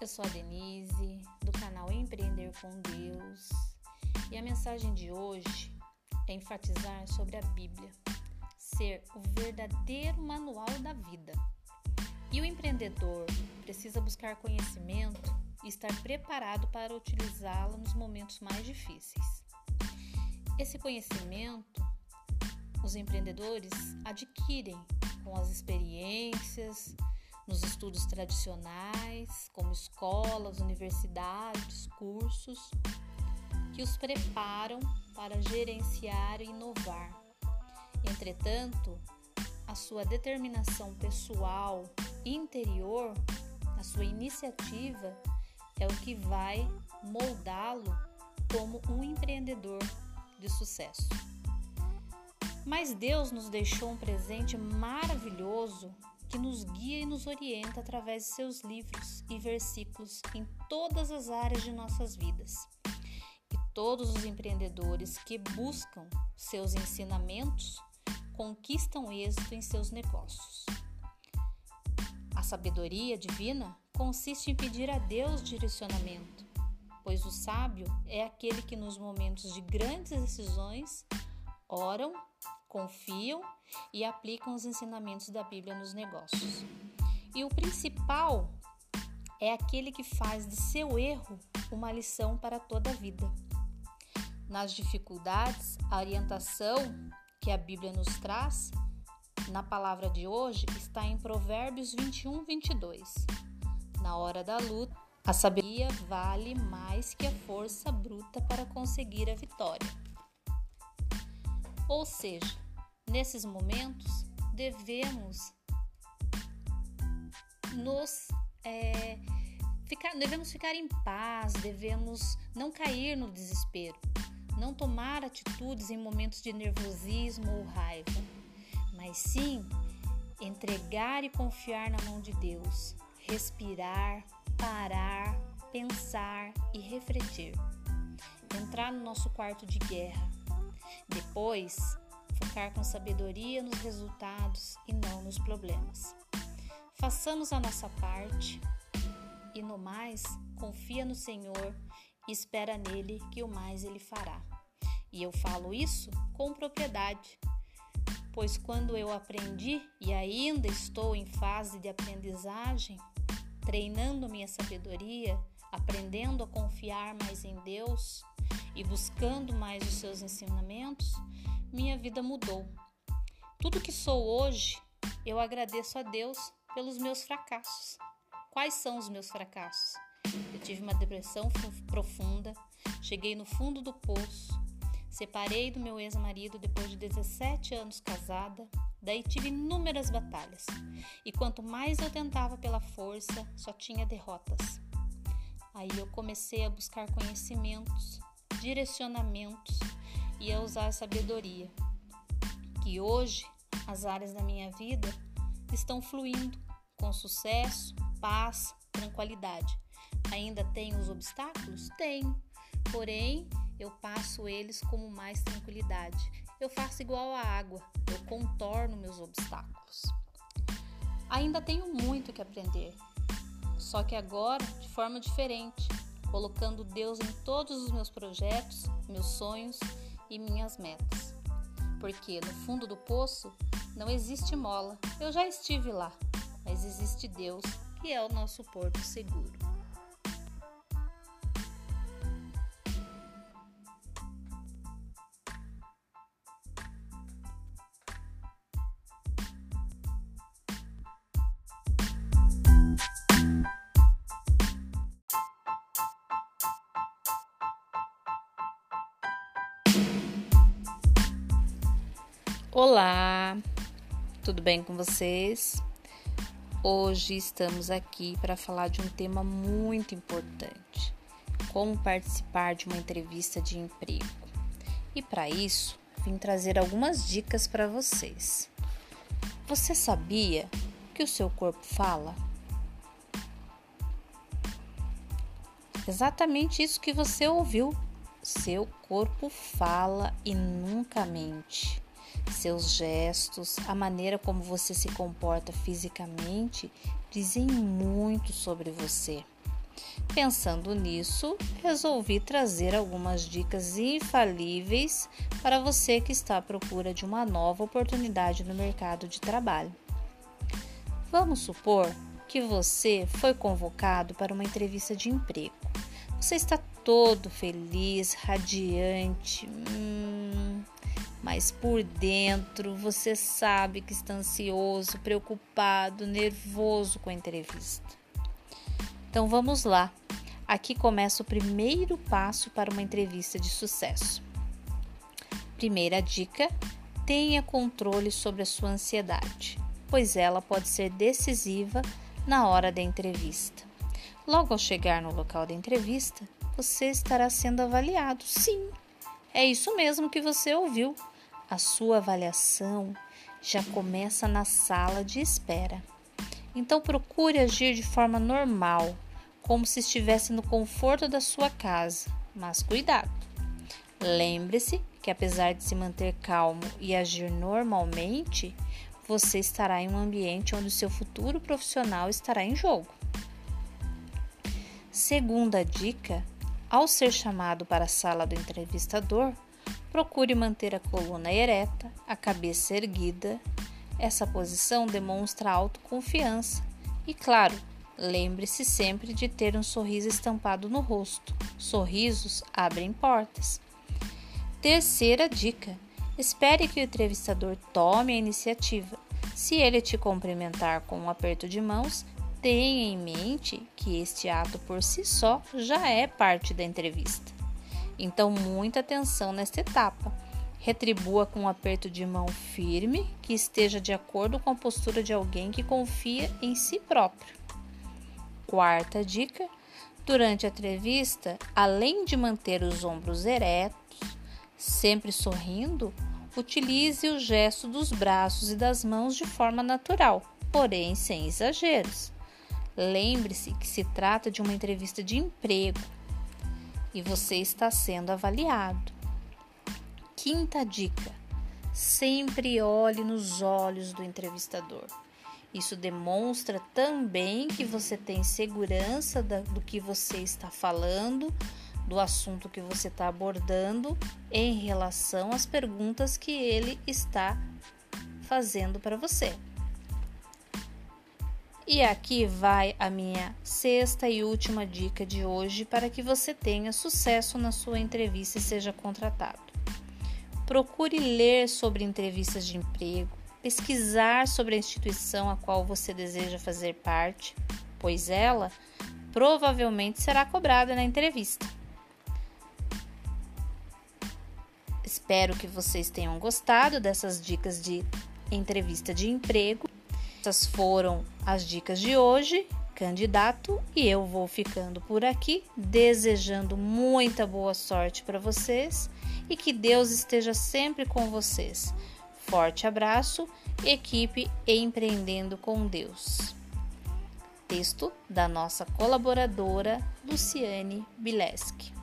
Eu sou a Denise, do canal Empreender com Deus, e a mensagem de hoje é enfatizar sobre a Bíblia ser o verdadeiro manual da vida. E o empreendedor precisa buscar conhecimento e estar preparado para utilizá-la nos momentos mais difíceis. Esse conhecimento os empreendedores adquirem com as experiências, nos estudos tradicionais, como escolas, universidades, cursos, que os preparam para gerenciar e inovar. Entretanto, a sua determinação pessoal interior, a sua iniciativa, é o que vai moldá-lo como um empreendedor de sucesso. Mas Deus nos deixou um presente maravilhoso que nos guia e nos orienta através de seus livros e versículos em todas as áreas de nossas vidas. E todos os empreendedores que buscam seus ensinamentos conquistam êxito em seus negócios. A sabedoria divina consiste em pedir a Deus direcionamento, pois o sábio é aquele que nos momentos de grandes decisões oram confiam e aplicam os ensinamentos da Bíblia nos negócios. E o principal é aquele que faz de seu erro uma lição para toda a vida. Nas dificuldades, a orientação que a Bíblia nos traz na palavra de hoje está em Provérbios 21, 22. Na hora da luta, a sabedoria vale mais que a força bruta para conseguir a vitória. Ou seja, nesses momentos devemos nos é, ficar, devemos ficar em paz, devemos não cair no desespero, não tomar atitudes em momentos de nervosismo ou raiva, mas sim entregar e confiar na mão de Deus, respirar, parar, pensar e refletir, entrar no nosso quarto de guerra depois, focar com sabedoria nos resultados e não nos problemas. Façamos a nossa parte e no mais, confia no Senhor e espera nele que o mais ele fará. E eu falo isso com propriedade, pois quando eu aprendi e ainda estou em fase de aprendizagem, treinando minha sabedoria, aprendendo a confiar mais em Deus, e buscando mais os seus ensinamentos, minha vida mudou. Tudo que sou hoje, eu agradeço a Deus pelos meus fracassos. Quais são os meus fracassos? Eu tive uma depressão profunda, cheguei no fundo do poço, separei do meu ex-marido depois de 17 anos casada, daí tive inúmeras batalhas. E quanto mais eu tentava pela força, só tinha derrotas. Aí eu comecei a buscar conhecimentos, direcionamentos e a usar sabedoria. Que hoje as áreas da minha vida estão fluindo com sucesso, paz, tranquilidade. Ainda tenho os obstáculos? Tenho. Porém, eu passo eles com mais tranquilidade. Eu faço igual a água, eu contorno meus obstáculos. Ainda tenho muito que aprender, só que agora de forma diferente colocando Deus em todos os meus projetos, meus sonhos e minhas metas. Porque no fundo do poço não existe mola, eu já estive lá, mas existe Deus, que é o nosso porto seguro. Olá, tudo bem com vocês? Hoje estamos aqui para falar de um tema muito importante: como participar de uma entrevista de emprego. E para isso, vim trazer algumas dicas para vocês. Você sabia que o seu corpo fala? Exatamente isso que você ouviu. Seu corpo fala e nunca mente. Seus gestos, a maneira como você se comporta fisicamente dizem muito sobre você. Pensando nisso, resolvi trazer algumas dicas infalíveis para você que está à procura de uma nova oportunidade no mercado de trabalho. Vamos supor que você foi convocado para uma entrevista de emprego. Você está todo feliz, radiante, hum, mas por dentro você sabe que está ansioso, preocupado, nervoso com a entrevista. Então vamos lá. Aqui começa o primeiro passo para uma entrevista de sucesso. Primeira dica: tenha controle sobre a sua ansiedade, pois ela pode ser decisiva na hora da entrevista. Logo ao chegar no local da entrevista, você estará sendo avaliado. Sim, é isso mesmo que você ouviu. A sua avaliação já começa na sala de espera. Então procure agir de forma normal, como se estivesse no conforto da sua casa. Mas cuidado! Lembre-se que, apesar de se manter calmo e agir normalmente, você estará em um ambiente onde o seu futuro profissional estará em jogo. Segunda dica: ao ser chamado para a sala do entrevistador, procure manter a coluna ereta, a cabeça erguida essa posição demonstra autoconfiança e, claro, lembre-se sempre de ter um sorriso estampado no rosto. Sorrisos abrem portas. Terceira dica: espere que o entrevistador tome a iniciativa. Se ele te cumprimentar com um aperto de mãos, tenha em mente que este ato por si só já é parte da entrevista. Então, muita atenção nesta etapa Retribua com um aperto de mão firme que esteja de acordo com a postura de alguém que confia em si próprio. Quarta dica: durante a entrevista, além de manter os ombros eretos, sempre sorrindo, utilize o gesto dos braços e das mãos de forma natural, porém sem exageros. Lembre-se que se trata de uma entrevista de emprego e você está sendo avaliado. Quinta dica: sempre olhe nos olhos do entrevistador. Isso demonstra também que você tem segurança do que você está falando, do assunto que você está abordando em relação às perguntas que ele está fazendo para você. E aqui vai a minha sexta e última dica de hoje para que você tenha sucesso na sua entrevista e seja contratado. Procure ler sobre entrevistas de emprego, pesquisar sobre a instituição a qual você deseja fazer parte, pois ela provavelmente será cobrada na entrevista. Espero que vocês tenham gostado dessas dicas de entrevista de emprego. Essas foram as dicas de hoje, candidato, e eu vou ficando por aqui, desejando muita boa sorte para vocês e que Deus esteja sempre com vocês. Forte abraço, equipe Empreendendo com Deus. Texto da nossa colaboradora Luciane Bileski.